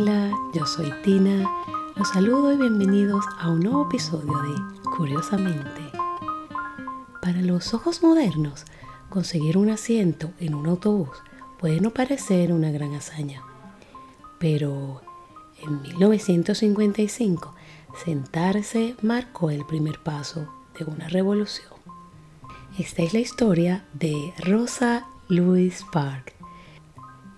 Hola, yo soy Tina. Los saludo y bienvenidos a un nuevo episodio de Curiosamente. Para los ojos modernos, conseguir un asiento en un autobús puede no parecer una gran hazaña. Pero en 1955, sentarse marcó el primer paso de una revolución. Esta es la historia de Rosa Louise Park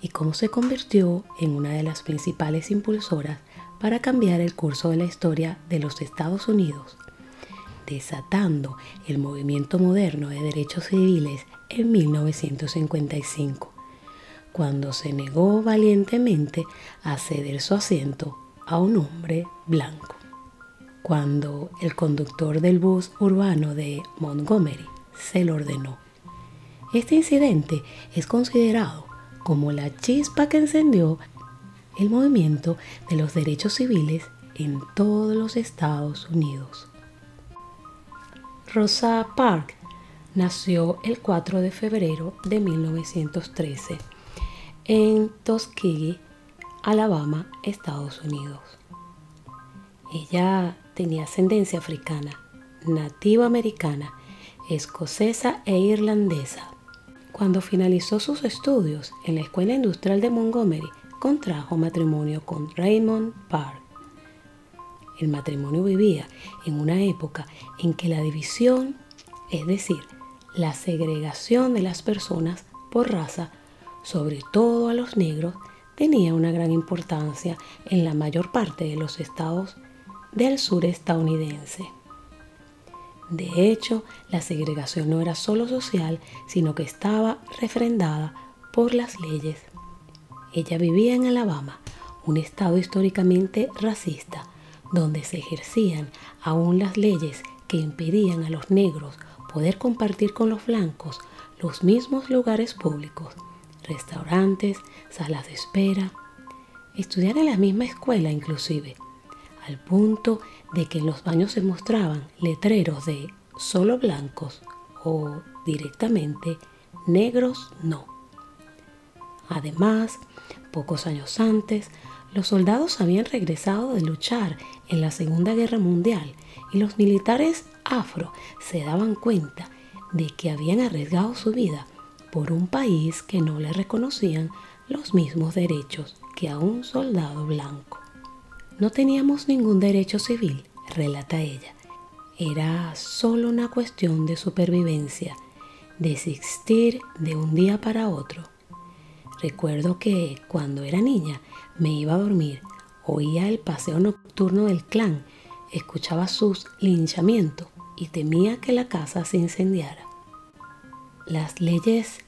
y cómo se convirtió en una de las principales impulsoras para cambiar el curso de la historia de los Estados Unidos, desatando el movimiento moderno de derechos civiles en 1955, cuando se negó valientemente a ceder su asiento a un hombre blanco. Cuando el conductor del bus urbano de Montgomery se lo ordenó. Este incidente es considerado como la chispa que encendió el movimiento de los derechos civiles en todos los Estados Unidos. Rosa Parks nació el 4 de febrero de 1913 en Tuskegee, Alabama, Estados Unidos. Ella tenía ascendencia africana, nativa americana, escocesa e irlandesa. Cuando finalizó sus estudios en la Escuela Industrial de Montgomery, contrajo matrimonio con Raymond Park. El matrimonio vivía en una época en que la división, es decir, la segregación de las personas por raza, sobre todo a los negros, tenía una gran importancia en la mayor parte de los estados del sur estadounidense. De hecho, la segregación no era solo social, sino que estaba refrendada por las leyes. Ella vivía en Alabama, un estado históricamente racista, donde se ejercían aún las leyes que impedían a los negros poder compartir con los blancos los mismos lugares públicos, restaurantes, salas de espera, estudiar en la misma escuela inclusive al punto de que en los baños se mostraban letreros de solo blancos o directamente negros no. Además, pocos años antes, los soldados habían regresado de luchar en la Segunda Guerra Mundial y los militares afro se daban cuenta de que habían arriesgado su vida por un país que no le reconocían los mismos derechos que a un soldado blanco. No teníamos ningún derecho civil, relata ella. Era solo una cuestión de supervivencia, de existir de un día para otro. Recuerdo que cuando era niña me iba a dormir, oía el paseo nocturno del clan, escuchaba sus linchamientos y temía que la casa se incendiara. Las leyes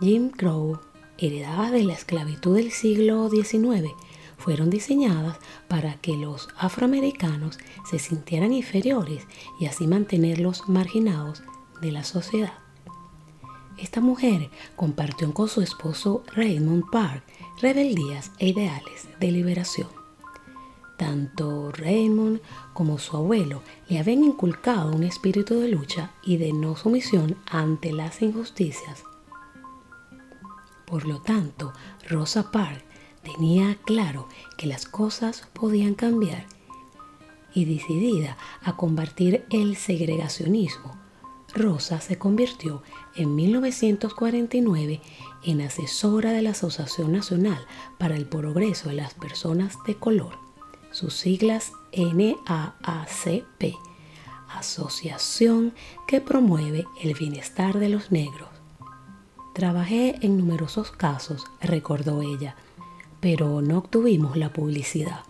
Jim Crow, heredadas de la esclavitud del siglo XIX, fueron diseñadas para que los afroamericanos se sintieran inferiores y así mantenerlos marginados de la sociedad. Esta mujer compartió con su esposo Raymond Park rebeldías e ideales de liberación. Tanto Raymond como su abuelo le habían inculcado un espíritu de lucha y de no sumisión ante las injusticias. Por lo tanto, Rosa Parks tenía claro que las cosas podían cambiar y decidida a combatir el segregacionismo, Rosa se convirtió en 1949 en asesora de la Asociación Nacional para el Progreso de las Personas de Color, sus siglas NAACP, asociación que promueve el bienestar de los negros. Trabajé en numerosos casos, recordó ella, pero no obtuvimos la publicidad.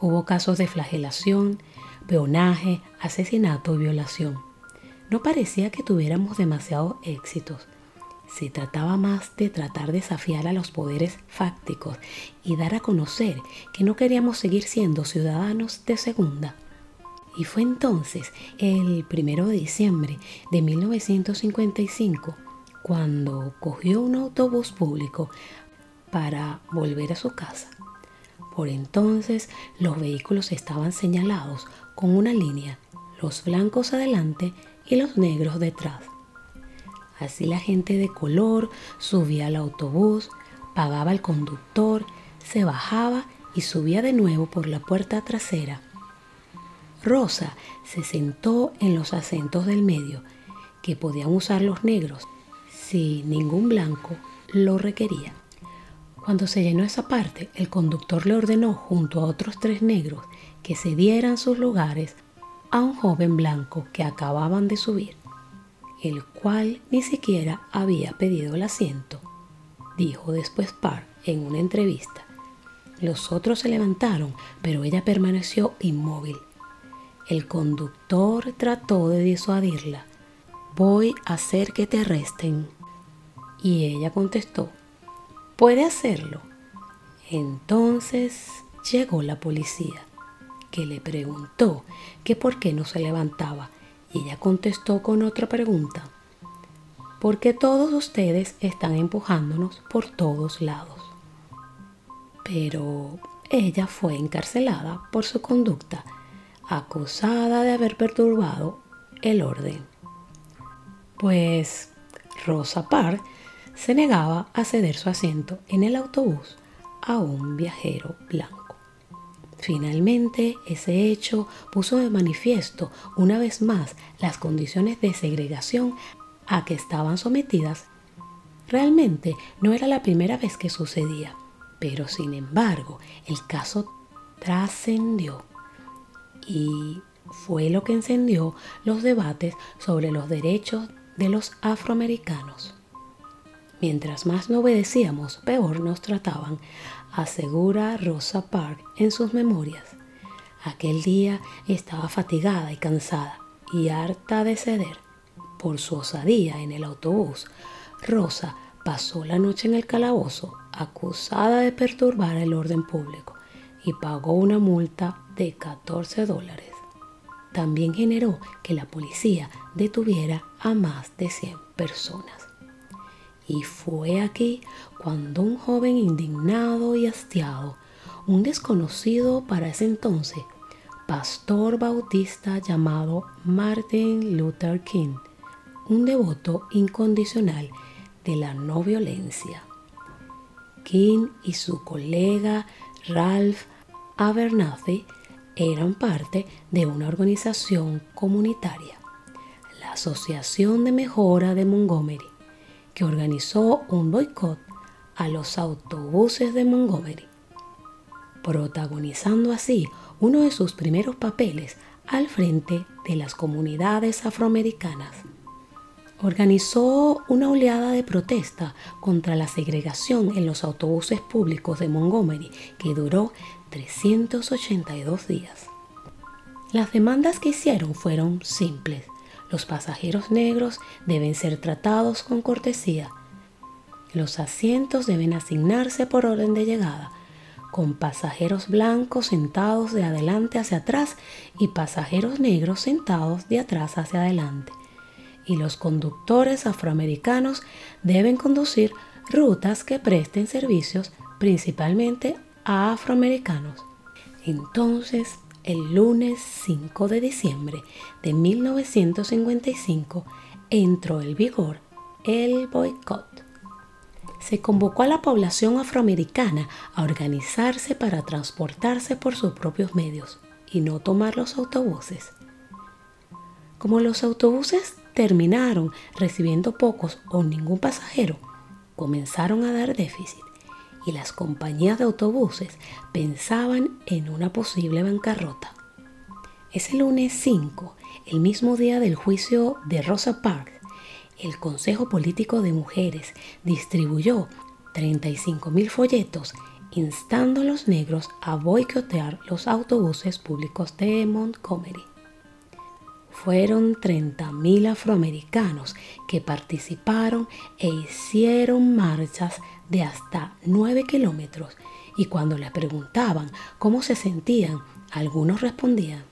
Hubo casos de flagelación, peonaje, asesinato y violación. No parecía que tuviéramos demasiados éxitos. Se trataba más de tratar de desafiar a los poderes fácticos y dar a conocer que no queríamos seguir siendo ciudadanos de segunda. Y fue entonces, el primero de diciembre de 1955, cuando cogió un autobús público para volver a su casa. Por entonces los vehículos estaban señalados con una línea, los blancos adelante y los negros detrás. Así la gente de color subía al autobús, pagaba al conductor, se bajaba y subía de nuevo por la puerta trasera. Rosa se sentó en los asentos del medio, que podían usar los negros si ningún blanco lo requería. Cuando se llenó esa parte, el conductor le ordenó junto a otros tres negros que se dieran sus lugares a un joven blanco que acababan de subir, el cual ni siquiera había pedido el asiento, dijo después Parr en una entrevista. Los otros se levantaron, pero ella permaneció inmóvil. El conductor trató de disuadirla. Voy a hacer que te arresten. Y ella contestó, puede hacerlo. Entonces llegó la policía, que le preguntó que por qué no se levantaba. Y ella contestó con otra pregunta, porque todos ustedes están empujándonos por todos lados. Pero ella fue encarcelada por su conducta, acusada de haber perturbado el orden. Pues Rosa Parks se negaba a ceder su asiento en el autobús a un viajero blanco. Finalmente, ese hecho puso de manifiesto una vez más las condiciones de segregación a que estaban sometidas. Realmente no era la primera vez que sucedía, pero sin embargo el caso trascendió y fue lo que encendió los debates sobre los derechos de los afroamericanos. Mientras más no obedecíamos, peor nos trataban, asegura Rosa Park en sus memorias. Aquel día estaba fatigada y cansada y harta de ceder. Por su osadía en el autobús, Rosa pasó la noche en el calabozo acusada de perturbar el orden público y pagó una multa de 14 dólares. También generó que la policía detuviera a más de 100 personas. Y fue aquí cuando un joven indignado y hastiado, un desconocido para ese entonces, pastor bautista llamado Martin Luther King, un devoto incondicional de la no violencia. King y su colega Ralph Abernathy eran parte de una organización comunitaria, la Asociación de Mejora de Montgomery, que organizó un boicot a los autobuses de Montgomery, protagonizando así uno de sus primeros papeles al frente de las comunidades afroamericanas. Organizó una oleada de protesta contra la segregación en los autobuses públicos de Montgomery que duró 382 días. Las demandas que hicieron fueron simples los pasajeros negros deben ser tratados con cortesía. Los asientos deben asignarse por orden de llegada, con pasajeros blancos sentados de adelante hacia atrás y pasajeros negros sentados de atrás hacia adelante. Y los conductores afroamericanos deben conducir rutas que presten servicios principalmente a afroamericanos. Entonces, el lunes 5 de diciembre de 1955 entró en vigor el boicot. Se convocó a la población afroamericana a organizarse para transportarse por sus propios medios y no tomar los autobuses. Como los autobuses terminaron recibiendo pocos o ningún pasajero, comenzaron a dar déficit y las compañías de autobuses pensaban en una posible bancarrota. Ese lunes 5, el mismo día del juicio de Rosa Parks, el Consejo Político de Mujeres distribuyó 35 mil folletos instando a los negros a boicotear los autobuses públicos de Montgomery. Fueron 30.000 afroamericanos que participaron e hicieron marchas de hasta 9 kilómetros y cuando les preguntaban cómo se sentían, algunos respondían,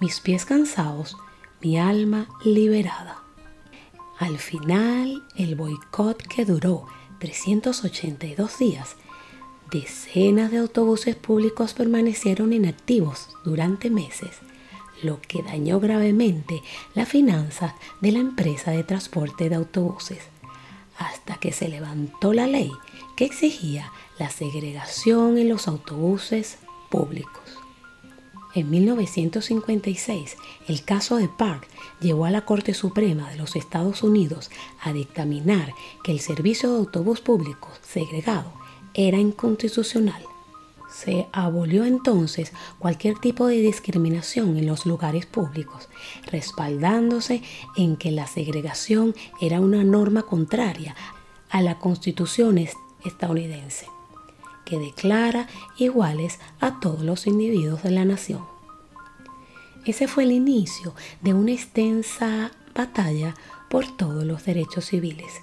mis pies cansados, mi alma liberada. Al final, el boicot que duró 382 días, decenas de autobuses públicos permanecieron inactivos durante meses, lo que dañó gravemente la finanza de la empresa de transporte de autobuses hasta que se levantó la ley que exigía la segregación en los autobuses públicos. En 1956, el caso de Park llevó a la Corte Suprema de los Estados Unidos a dictaminar que el servicio de autobús público segregado era inconstitucional. Se abolió entonces cualquier tipo de discriminación en los lugares públicos, respaldándose en que la segregación era una norma contraria a la Constitución estadounidense que declara iguales a todos los individuos de la nación. Ese fue el inicio de una extensa batalla por todos los derechos civiles,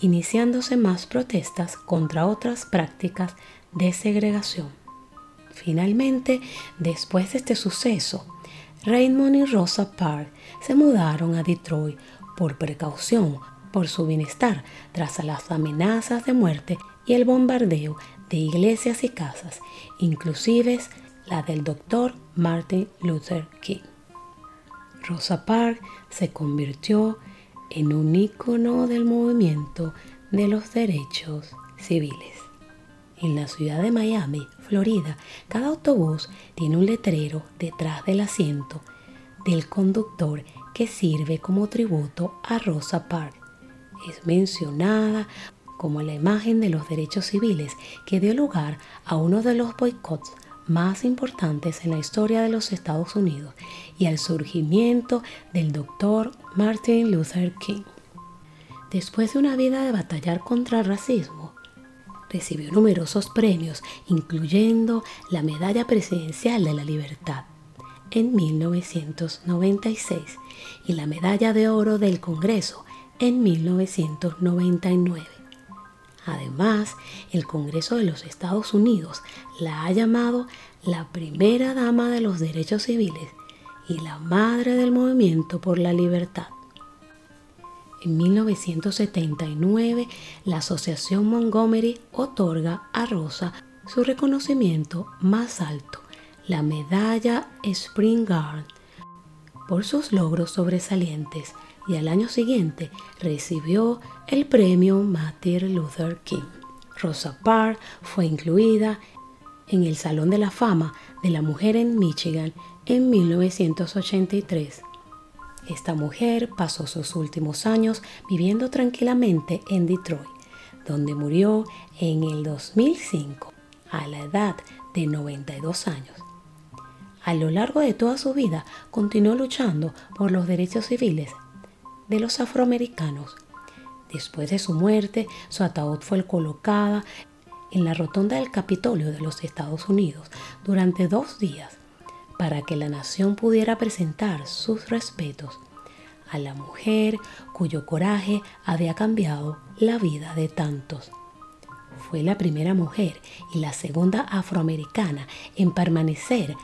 iniciándose más protestas contra otras prácticas de segregación. Finalmente, después de este suceso, Raymond y Rosa Park se mudaron a Detroit por precaución por su bienestar tras las amenazas de muerte y el bombardeo de iglesias y casas, inclusive la del doctor Martin Luther King. Rosa Parks se convirtió en un ícono del movimiento de los derechos civiles. En la ciudad de Miami, Cada autobús tiene un letrero detrás del asiento del conductor que sirve como tributo a Rosa Parks. Es mencionada como la imagen de los derechos civiles que dio lugar a uno de los boicots más importantes en la historia de los Estados Unidos y al surgimiento del doctor Martin Luther King. Después de una vida de batallar contra el racismo, recibió numerosos premios, incluyendo la Medalla Presidencial de la Libertad en 1996 y la Medalla de Oro del Congreso en 1999. Además, el Congreso de los Estados Unidos la ha llamado la primera dama de los derechos civiles y la madre del movimiento por la libertad. En 1979, la Asociación Montgomery otorga a Rosa su reconocimiento más alto, la medalla Spring Guard, por sus logros sobresalientes y al año siguiente recibió el premio Martin Luther King. Rosa Parks fue incluida en el Salón de la Fama de la Mujer en Michigan en 1983. Esta mujer pasó sus últimos años viviendo tranquilamente en Detroit, donde murió en el 2005 a la edad de 92 años. A lo largo de toda su vida continuó luchando por los derechos civiles de los afroamericanos. Después de su muerte, su ataúd fue colocada en la rotonda del Capitolio de los Estados Unidos durante dos días para que la nación pudiera presentar sus respetos a la mujer cuyo coraje había cambiado la vida de tantos. Fue la primera mujer y la segunda afroamericana en permanecer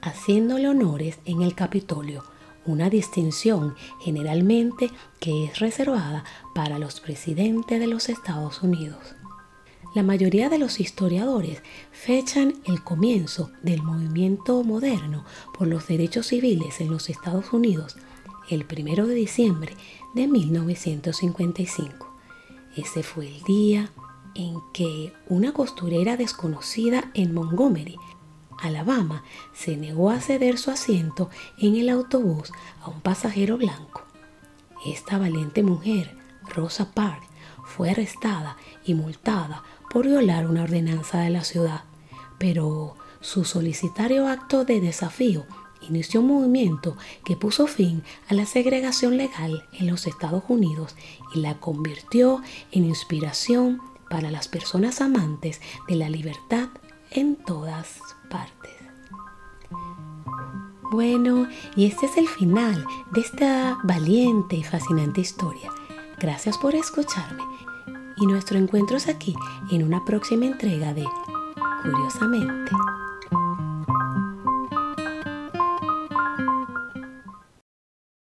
haciéndole honores en el Capitolio una distinción generalmente que es reservada para los presidentes de los Estados Unidos. La mayoría de los historiadores fechan el comienzo del movimiento moderno por los derechos civiles en los Estados Unidos el 1 de diciembre de 1955. Ese fue el día en que una costurera desconocida en Montgomery Alabama, se negó a ceder su asiento en el autobús a un pasajero blanco. Esta valiente mujer, Rosa Parks, fue arrestada y multada por violar una ordenanza de la ciudad, pero su solicitario acto de desafío inició un movimiento que puso fin a la segregación legal en los Estados Unidos y la convirtió en inspiración para las personas amantes de la libertad en todas partes. Bueno, y este es el final de esta valiente y fascinante historia. Gracias por escucharme y nuestro encuentro es aquí en una próxima entrega de Curiosamente.